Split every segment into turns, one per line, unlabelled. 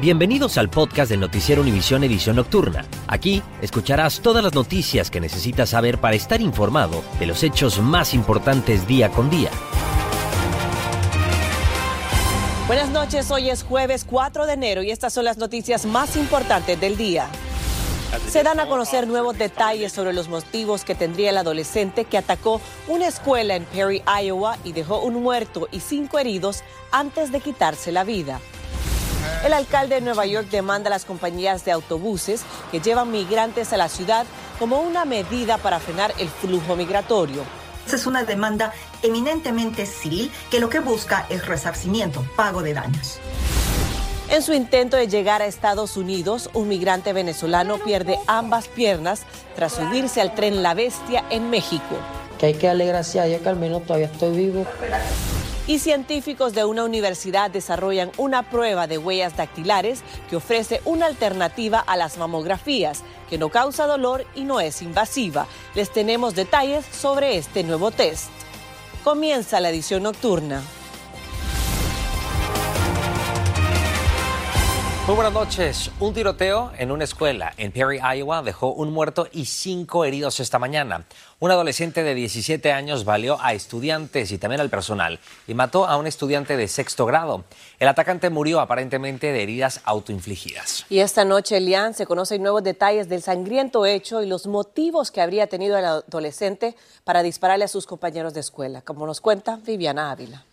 Bienvenidos al podcast del Noticiero Univisión Edición Nocturna. Aquí escucharás todas las noticias que necesitas saber para estar informado de los hechos más importantes día con día.
Buenas noches, hoy es jueves 4 de enero y estas son las noticias más importantes del día. Se dan a conocer nuevos detalles sobre los motivos que tendría el adolescente que atacó una escuela en Perry, Iowa y dejó un muerto y cinco heridos antes de quitarse la vida. El alcalde de Nueva York demanda a las compañías de autobuses que llevan migrantes a la ciudad como una medida para frenar el flujo migratorio.
Esa es una demanda eminentemente civil que lo que busca es resarcimiento, pago de daños.
En su intento de llegar a Estados Unidos, un migrante venezolano pierde ambas piernas tras subirse al tren La Bestia en México.
Que hay que darle gracias a Dios que al menos todavía estoy vivo.
Y científicos de una universidad desarrollan una prueba de huellas dactilares que ofrece una alternativa a las mamografías, que no causa dolor y no es invasiva. Les tenemos detalles sobre este nuevo test. Comienza la edición nocturna.
Muy buenas noches. Un tiroteo en una escuela en Perry, Iowa, dejó un muerto y cinco heridos esta mañana. Un adolescente de 17 años valió a estudiantes y también al personal y mató a un estudiante de sexto grado. El atacante murió aparentemente de heridas autoinfligidas.
Y esta noche, Elian, se conocen nuevos detalles del sangriento hecho y los motivos que habría tenido el adolescente para dispararle a sus compañeros de escuela, como nos cuenta Viviana Ávila.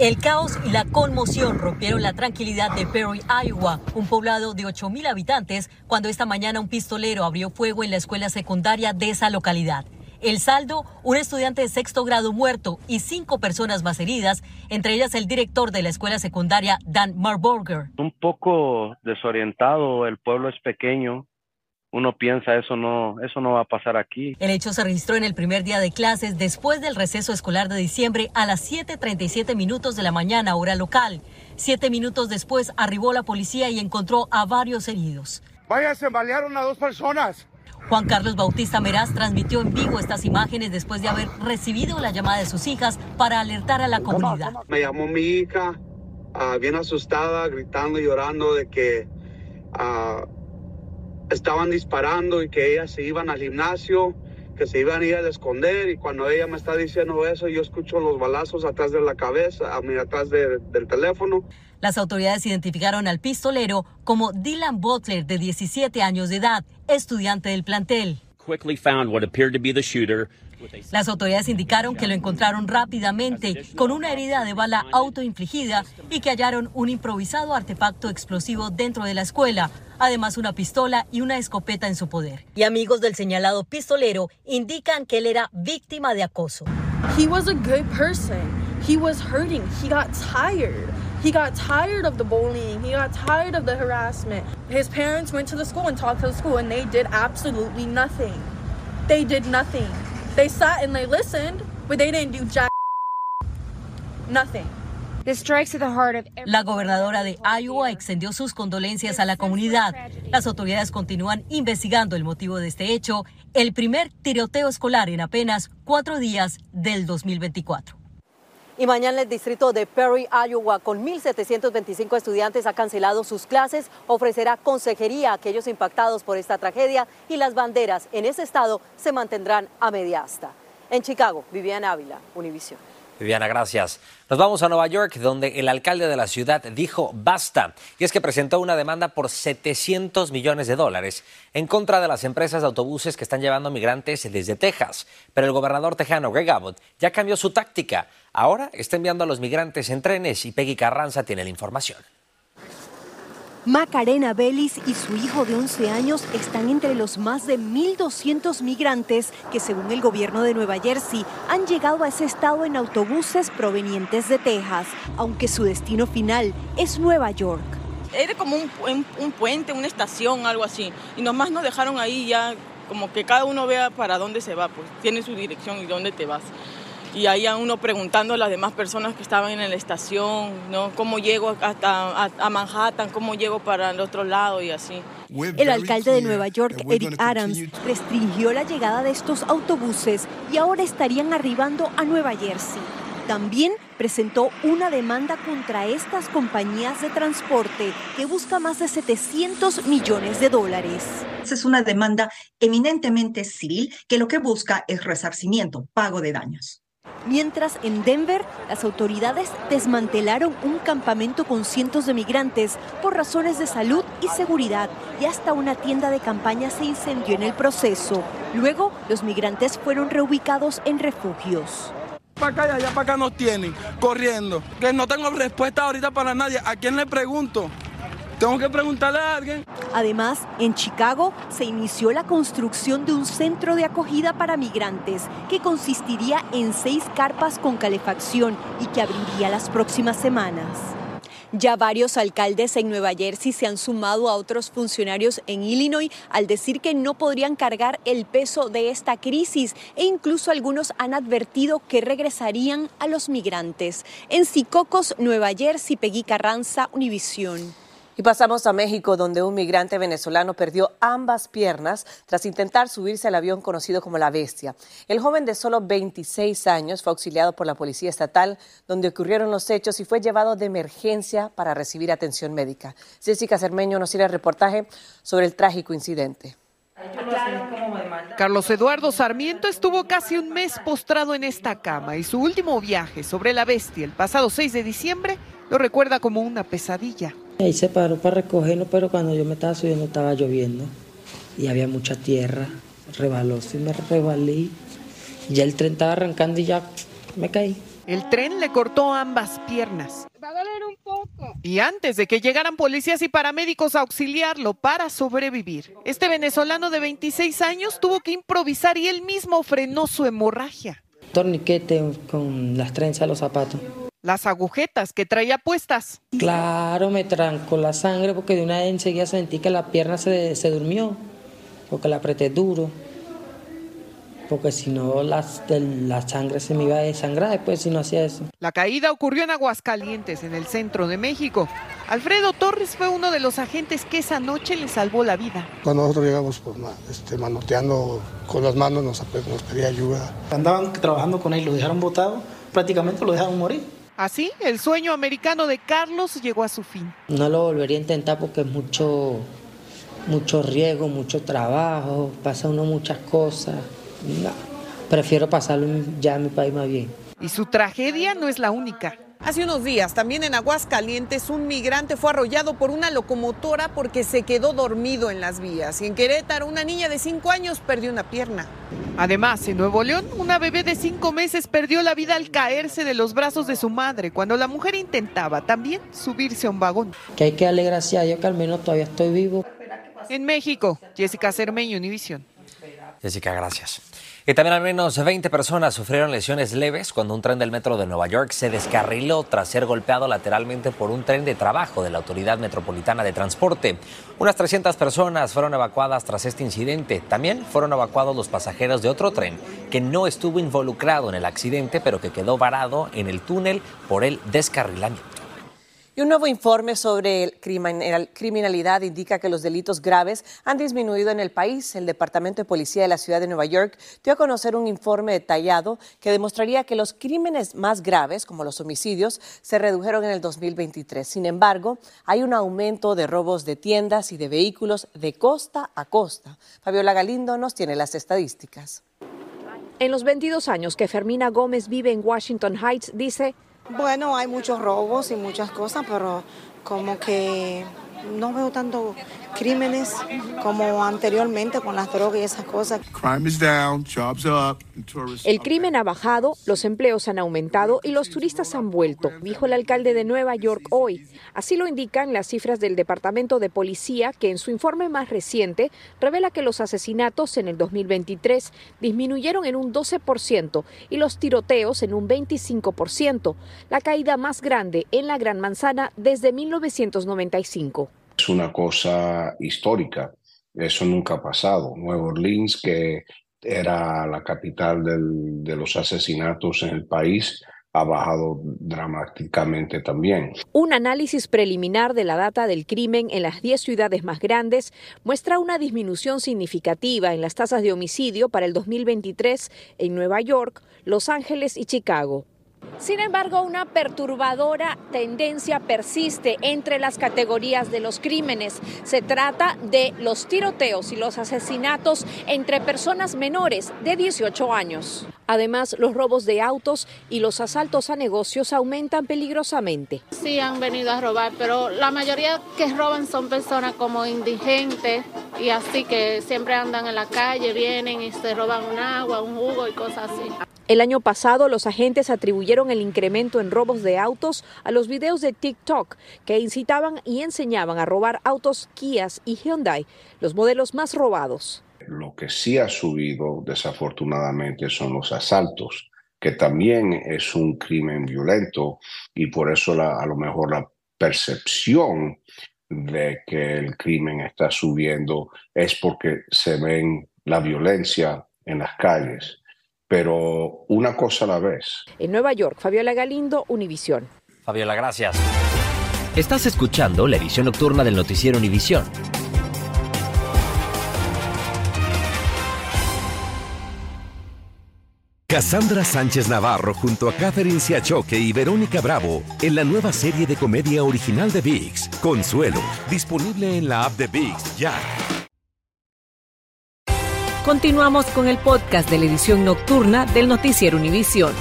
El caos y la conmoción rompieron la tranquilidad de Perry, Iowa, un poblado de 8.000 habitantes, cuando esta mañana un pistolero abrió fuego en la escuela secundaria de esa localidad. El saldo, un estudiante de sexto grado muerto y cinco personas más heridas, entre ellas el director de la escuela secundaria, Dan Marburger.
Un poco desorientado, el pueblo es pequeño, uno piensa eso no eso no va a pasar aquí.
El hecho se registró en el primer día de clases después del receso escolar de diciembre a las 7:37 minutos de la mañana hora local. Siete minutos después arribó la policía y encontró a varios heridos.
Vaya, se balearon a dos personas.
Juan Carlos Bautista Meraz transmitió en vivo estas imágenes después de haber recibido la llamada de sus hijas para alertar a la comunidad.
Me llamó mi hija, uh, bien asustada, gritando y llorando de que uh, estaban disparando y que ellas se iban al gimnasio, que se iban a ir a esconder y cuando ella me está diciendo eso yo escucho los balazos atrás de la cabeza, a mí atrás de, del teléfono.
Las autoridades identificaron al pistolero como Dylan Butler, de 17 años de edad, estudiante del plantel. Las autoridades indicaron que lo encontraron rápidamente con una herida de bala autoinfligida y que hallaron un improvisado artefacto explosivo dentro de la escuela, además una pistola y una escopeta en su poder. Y amigos del señalado pistolero indican que él era víctima de acoso.
He was a good person. He was hurting. He got tired. He got tired of the bullying. He got tired of the harassment. His parents went to the school and talked to the school, and they did absolutely nothing. They did nothing. They sat and they listened, but they didn't do jack. Nothing.
La gobernadora de Iowa extendió sus condolencias a la comunidad. Las autoridades continúan investigando el motivo de este hecho, el primer tiroteo escolar en apenas cuatro días del 2024.
Y mañana el distrito de Perry, Iowa, con 1.725 estudiantes, ha cancelado sus clases, ofrecerá consejería a aquellos impactados por esta tragedia y las banderas en ese estado se mantendrán a media asta. En Chicago, Viviana Ávila, Univision.
Viviana, gracias. Nos vamos a Nueva York, donde el alcalde de la ciudad dijo basta. Y es que presentó una demanda por 700 millones de dólares en contra de las empresas de autobuses que están llevando migrantes desde Texas. Pero el gobernador tejano Greg Abbott ya cambió su táctica. Ahora está enviando a los migrantes en trenes y Peggy Carranza tiene la información.
Macarena Vélez y su hijo de 11 años están entre los más de 1.200 migrantes que, según el gobierno de Nueva Jersey, han llegado a ese estado en autobuses provenientes de Texas, aunque su destino final es Nueva York.
Era como un, un puente, una estación, algo así, y nomás nos dejaron ahí ya como que cada uno vea para dónde se va, pues tiene su dirección y dónde te vas y ahí a uno preguntando a las demás personas que estaban en la estación, ¿no? ¿Cómo llego hasta a, Manhattan? ¿Cómo llego para el otro lado? Y así.
El alcalde de Nueva York, Eric Adams, restringió la llegada de estos autobuses y ahora estarían arribando a Nueva Jersey. También presentó una demanda contra estas compañías de transporte que busca más de 700 millones de dólares.
Esa es una demanda eminentemente civil que lo que busca es resarcimiento, pago de daños.
Mientras en Denver, las autoridades desmantelaron un campamento con cientos de migrantes por razones de salud y seguridad y hasta una tienda de campaña se incendió en el proceso. Luego, los migrantes fueron reubicados en refugios.
Para acá y allá para acá nos tienen, corriendo. Que no tengo respuesta ahorita para nadie. ¿A quién le pregunto? Tengo que preguntarle a alguien.
Además, en Chicago se inició la construcción de un centro de acogida para migrantes que consistiría en seis carpas con calefacción y que abriría las próximas semanas. Ya varios alcaldes en Nueva Jersey se han sumado a otros funcionarios en Illinois al decir que no podrían cargar el peso de esta crisis e incluso algunos han advertido que regresarían a los migrantes. En Sicocos, Nueva Jersey, Peggy Carranza, Univisión.
Y pasamos a México, donde un migrante venezolano perdió ambas piernas tras intentar subirse al avión conocido como La Bestia. El joven de solo 26 años fue auxiliado por la Policía Estatal, donde ocurrieron los hechos y fue llevado de emergencia para recibir atención médica. Jessica Cermeño nos tiene el reportaje sobre el trágico incidente.
Carlos Eduardo Sarmiento estuvo casi un mes postrado en esta cama y su último viaje sobre la bestia el pasado 6 de diciembre lo recuerda como una pesadilla.
Ahí se paró para recogerlo, pero cuando yo me estaba subiendo estaba lloviendo y había mucha tierra. Rebaló, y me rebalé. Ya el tren estaba arrancando y ya me caí.
El tren le cortó ambas piernas.
Va a doler un poco.
Y antes de que llegaran policías y paramédicos a auxiliarlo para sobrevivir, este venezolano de 26 años tuvo que improvisar y él mismo frenó su hemorragia.
Torniquete con las trenzas de los zapatos
las agujetas que traía puestas.
Claro, me trancó la sangre porque de una vez enseguida sentí que la pierna se, se durmió, porque la apreté duro, porque si no la, la sangre se me iba a desangrar después si no hacía eso.
La caída ocurrió en Aguascalientes, en el centro de México. Alfredo Torres fue uno de los agentes que esa noche le salvó la vida.
Cuando nosotros llegamos pues, este, manoteando con las manos, nos, nos pedía ayuda.
Andaban trabajando con él, lo dejaron botado, prácticamente lo dejaron morir.
Así, el sueño americano de Carlos llegó a su fin.
No lo volvería a intentar porque es mucho, mucho riesgo, mucho trabajo, pasa uno muchas cosas. No, prefiero pasarlo ya en mi país más bien.
Y su tragedia no es la única. Hace unos días, también en Aguascalientes, un migrante fue arrollado por una locomotora porque se quedó dormido en las vías. Y en Querétaro, una niña de 5 años perdió una pierna. Además, en Nuevo León, una bebé de 5 meses perdió la vida al caerse de los brazos de su madre cuando la mujer intentaba también subirse a un vagón.
Que hay que darle gracias a Dios que al menos todavía estoy vivo.
En México, Jessica Cermeño, Univisión.
Jessica, gracias. Y también al menos 20 personas sufrieron lesiones leves cuando un tren del metro de Nueva York se descarriló tras ser golpeado lateralmente por un tren de trabajo de la Autoridad Metropolitana de Transporte. Unas 300 personas fueron evacuadas tras este incidente. También fueron evacuados los pasajeros de otro tren que no estuvo involucrado en el accidente, pero que quedó varado en el túnel por el descarrilamiento.
Y un nuevo informe sobre criminalidad indica que los delitos graves han disminuido en el país. El Departamento de Policía de la Ciudad de Nueva York dio a conocer un informe detallado que demostraría que los crímenes más graves, como los homicidios, se redujeron en el 2023. Sin embargo, hay un aumento de robos de tiendas y de vehículos de costa a costa. Fabiola Galindo nos tiene las estadísticas.
En los 22 años que Fermina Gómez vive en Washington Heights, dice,
bueno, hay muchos robos y muchas cosas, pero como que no veo tanto crímenes como anteriormente con las drogas y esas cosas.
El crimen ha bajado, los empleos han aumentado y los turistas han vuelto, dijo el alcalde de Nueva York hoy. Así lo indican las cifras del Departamento de Policía, que en su informe más reciente revela que los asesinatos en el 2023 disminuyeron en un 12% y los tiroteos en un 25%, la caída más grande en la Gran Manzana desde 1995.
Es una cosa histórica. Eso nunca ha pasado. Nueva Orleans, que era la capital de los asesinatos en el país, ha bajado dramáticamente también.
Un análisis preliminar de la data del crimen en las 10 ciudades más grandes muestra una disminución significativa en las tasas de homicidio para el 2023 en Nueva York, Los Ángeles y Chicago. Sin embargo, una perturbadora tendencia persiste entre las categorías de los crímenes. Se trata de los tiroteos y los asesinatos entre personas menores de 18 años. Además, los robos de autos y los asaltos a negocios aumentan peligrosamente.
Sí, han venido a robar, pero la mayoría que roban son personas como indigentes y así que siempre andan en la calle, vienen y se roban un agua, un jugo y cosas así.
El año pasado, los agentes atribuyeron el incremento en robos de autos a los videos de TikTok que incitaban y enseñaban a robar autos Kias y Hyundai, los modelos más robados.
Lo que sí ha subido, desafortunadamente, son los asaltos, que también es un crimen violento y por eso a lo mejor la percepción de que el crimen está subiendo es porque se ven la violencia en las calles pero una cosa a la vez.
En Nueva York, Fabiola Galindo, Univisión.
Fabiola, gracias. Estás escuchando la edición nocturna del noticiero Univisión.
Cassandra Sánchez Navarro junto a Catherine Siachoque y Verónica Bravo en la nueva serie de comedia original de VIX, Consuelo, disponible en la app de VIX ya.
Continuamos con el podcast de la edición nocturna del noticiero Univisión.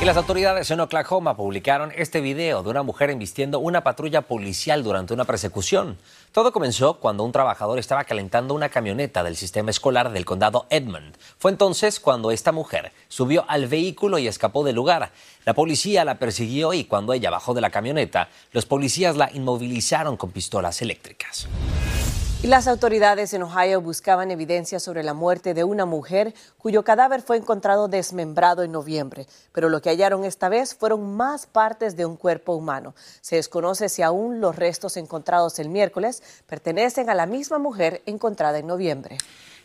Y las autoridades en Oklahoma publicaron este video de una mujer embistiendo una patrulla policial durante una persecución. Todo comenzó cuando un trabajador estaba calentando una camioneta del sistema escolar del condado Edmond. Fue entonces cuando esta mujer subió al vehículo y escapó del lugar. La policía la persiguió y cuando ella bajó de la camioneta, los policías la inmovilizaron con pistolas eléctricas.
Las autoridades en Ohio buscaban evidencia sobre la muerte de una mujer cuyo cadáver fue encontrado desmembrado en noviembre, pero lo que hallaron esta vez fueron más partes de un cuerpo humano. Se desconoce si aún los restos encontrados el miércoles pertenecen a la misma mujer encontrada en noviembre.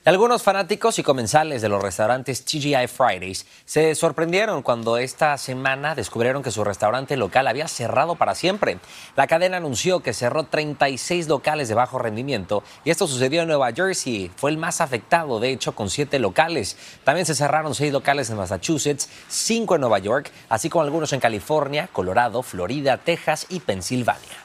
Algunos fanáticos y comensales de los restaurantes TGI Fridays se sorprendieron cuando esta semana descubrieron que su restaurante local había cerrado para siempre. La cadena anunció que cerró 36 locales de bajo rendimiento y esto sucedió en Nueva Jersey. Fue el más afectado, de hecho, con siete locales. También se cerraron seis locales en Massachusetts, cinco en Nueva York, así como algunos en California, Colorado, Florida, Texas y Pensilvania.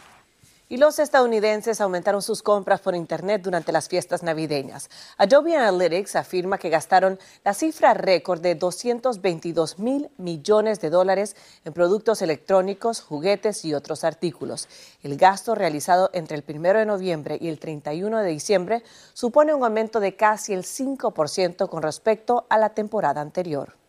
Y los estadounidenses aumentaron sus compras por Internet durante las fiestas navideñas. Adobe Analytics afirma que gastaron la cifra récord de 222 mil millones de dólares en productos electrónicos, juguetes y otros artículos. El gasto realizado entre el 1 de noviembre y el 31 de diciembre supone un aumento de casi el 5% con respecto a la temporada anterior.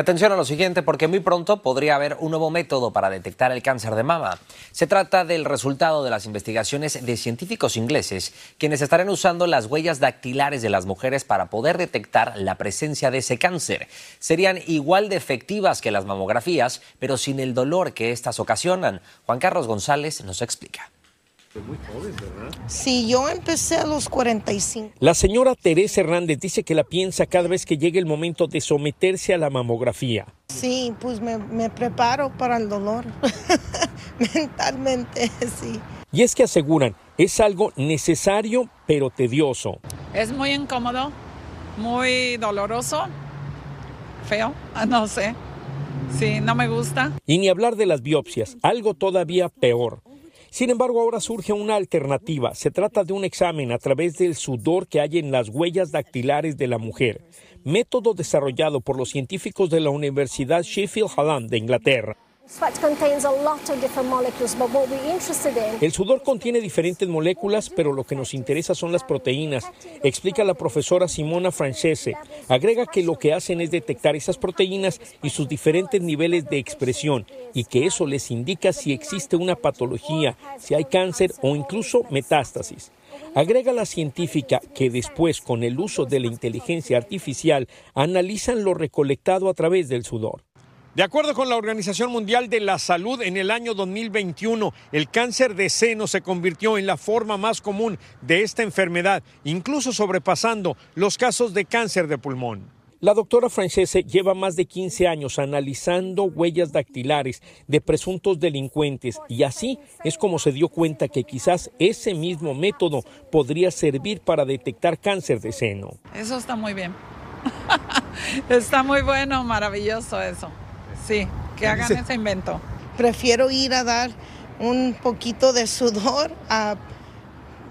Atención a lo siguiente, porque muy pronto podría haber un nuevo método para detectar el cáncer de mama. Se trata del resultado de las investigaciones de científicos ingleses, quienes estarán usando las huellas dactilares de las mujeres para poder detectar la presencia de ese cáncer. Serían igual de efectivas que las mamografías, pero sin el dolor que éstas ocasionan. Juan Carlos González nos explica.
Muy joven, ¿verdad? Sí, yo empecé a los 45.
La señora Teresa Hernández dice que la piensa cada vez que llegue el momento de someterse a la mamografía.
Sí, pues me, me preparo para el dolor. Mentalmente, sí.
Y es que aseguran, es algo necesario pero tedioso.
Es muy incómodo, muy doloroso, feo, no sé. Sí, no me gusta.
Y ni hablar de las biopsias, algo todavía peor Sin embargo, ahora surge una alternativa. Se trata de un examen a través del sudor que hay en las huellas dactilares de la mujer, método desarrollado por los científicos de la Universidad Sheffield Hallam de Inglaterra. El sudor contiene diferentes moléculas, pero lo que nos interesa son las proteínas, explica la profesora Simona Francese. Agrega que lo que hacen es detectar esas proteínas y sus diferentes niveles de expresión y que eso les indica si existe una patología, si hay cáncer o incluso metástasis. Agrega la científica que después, con el uso de la inteligencia artificial, analizan lo recolectado a través del sudor. De acuerdo con la Organización Mundial de la Salud, en el año 2021 el cáncer de seno se convirtió en la forma más común de esta enfermedad, incluso sobrepasando los casos de cáncer de pulmón. La doctora Francese lleva más de 15 años analizando huellas dactilares de presuntos delincuentes y así es como se dio cuenta que quizás ese mismo método podría servir para detectar cáncer de seno.
Eso está muy bien. está muy bueno, maravilloso eso. Sí, que hagan ese invento.
Prefiero ir a dar un poquito de sudor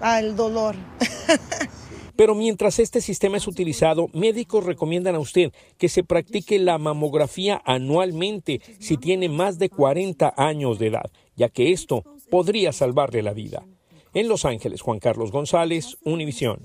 al dolor.
Pero mientras este sistema es utilizado, médicos recomiendan a usted que se practique la mamografía anualmente si tiene más de 40 años de edad, ya que esto podría salvarle la vida. En Los Ángeles, Juan Carlos González, Univisión.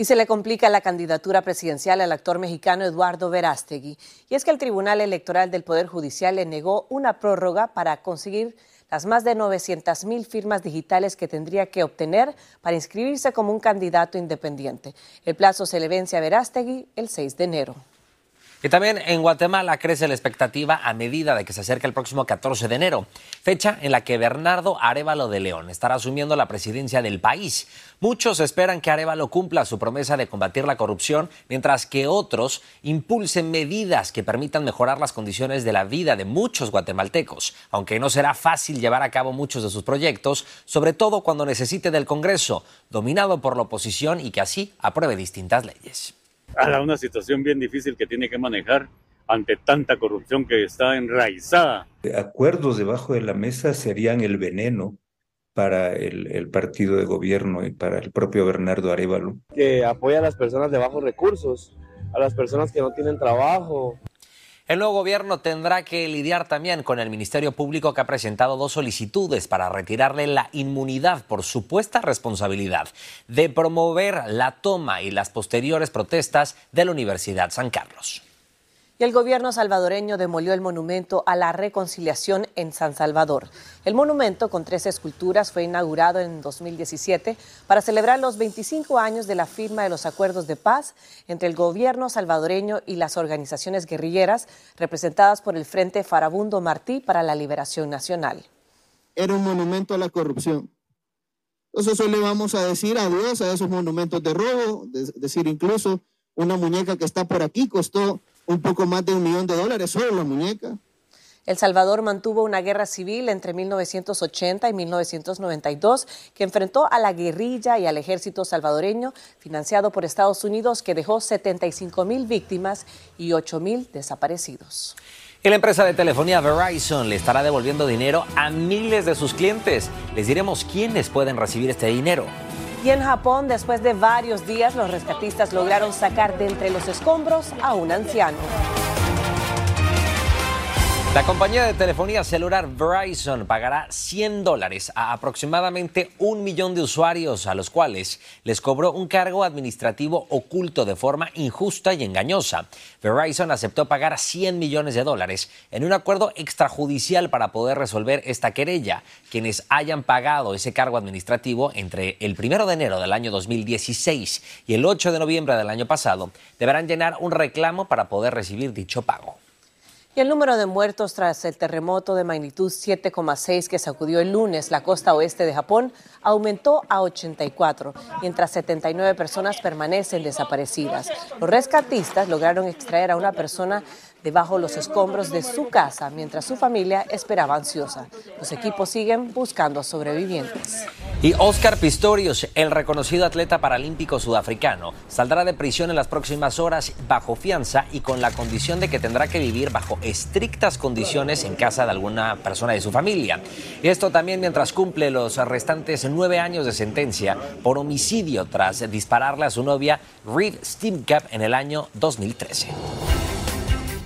Y se le complica la candidatura presidencial al actor mexicano Eduardo Verástegui. Y es que el Tribunal Electoral del Poder Judicial le negó una prórroga para conseguir las más de 900 mil firmas digitales que tendría que obtener para inscribirse como un candidato independiente. El plazo se le vence a Verástegui el 6 de enero.
Y también en Guatemala crece la expectativa a medida de que se acerca el próximo 14 de enero, fecha en la que Bernardo Arevalo de León estará asumiendo la presidencia del país. Muchos esperan que Arevalo cumpla su promesa de combatir la corrupción, mientras que otros impulsen medidas que permitan mejorar las condiciones de la vida de muchos guatemaltecos, aunque no será fácil llevar a cabo muchos de sus proyectos, sobre todo cuando necesite del Congreso, dominado por la oposición y que así apruebe distintas leyes
a una situación bien difícil que tiene que manejar ante tanta corrupción que está enraizada.
Acuerdos debajo de la mesa serían el veneno para el, partido de gobierno y para el propio Bernardo Arevalo.
Que apoya a las personas de bajos recursos, a las personas que no tienen trabajo,
el nuevo gobierno tendrá que lidiar también con el Ministerio Público que ha presentado dos solicitudes para retirarle la inmunidad por supuesta responsabilidad de promover la toma y las posteriores protestas de la Universidad San Carlos.
Y el gobierno salvadoreño demolió el monumento a la reconciliación en San Salvador. El monumento, con tres esculturas, fue inaugurado en 2017 para celebrar los 25 años de la firma de los acuerdos de paz entre el gobierno salvadoreño y las organizaciones guerrilleras representadas por el Frente Farabundo Martí para la Liberación Nacional.
Era un monumento a la corrupción. Entonces eso le vamos a decir adiós a esos monumentos de robo, decir incluso una muñeca que está por aquí costó un poco más de un millón de dólares solo la muñeca.
El Salvador mantuvo una guerra civil entre 1980 y 1992 que enfrentó a la guerrilla y al ejército salvadoreño financiado por Estados Unidos que dejó 75 mil víctimas y 8 mil desaparecidos.
Y la empresa de telefonía Verizon le estará devolviendo dinero a miles de sus clientes. Les diremos quiénes pueden recibir este dinero.
Y en Japón, después de varios días, los rescatistas lograron sacar de entre los escombros a un anciano.
La compañía de telefonía celular Verizon pagará 100 dólares a aproximadamente un millón de usuarios a los cuales les cobró un cargo administrativo oculto de forma injusta y engañosa. Verizon aceptó pagar 100 millones de dólares en un acuerdo extrajudicial para poder resolver esta querella. Quienes hayan pagado ese cargo administrativo entre el 1 de enero del año 2016 y el 8 de noviembre del año pasado deberán llenar un reclamo para poder recibir dicho pago.
Y el número de muertos tras el terremoto de magnitud 7,6 que sacudió el lunes la costa oeste de Japón aumentó a 84, mientras 79 personas permanecen desaparecidas. Los rescatistas lograron extraer a una persona debajo los escombros de su casa mientras su familia esperaba ansiosa. Los equipos siguen buscando sobrevivientes.
Y Oscar Pistorius, el reconocido atleta paralímpico sudafricano, saldrá de prisión en las próximas horas bajo fianza y con la condición de que tendrá que vivir bajo estrictas condiciones en casa de alguna persona de su familia. Esto también mientras cumple los restantes nueve años de sentencia por homicidio tras dispararle a su novia Reed Steenkamp en el año 2013.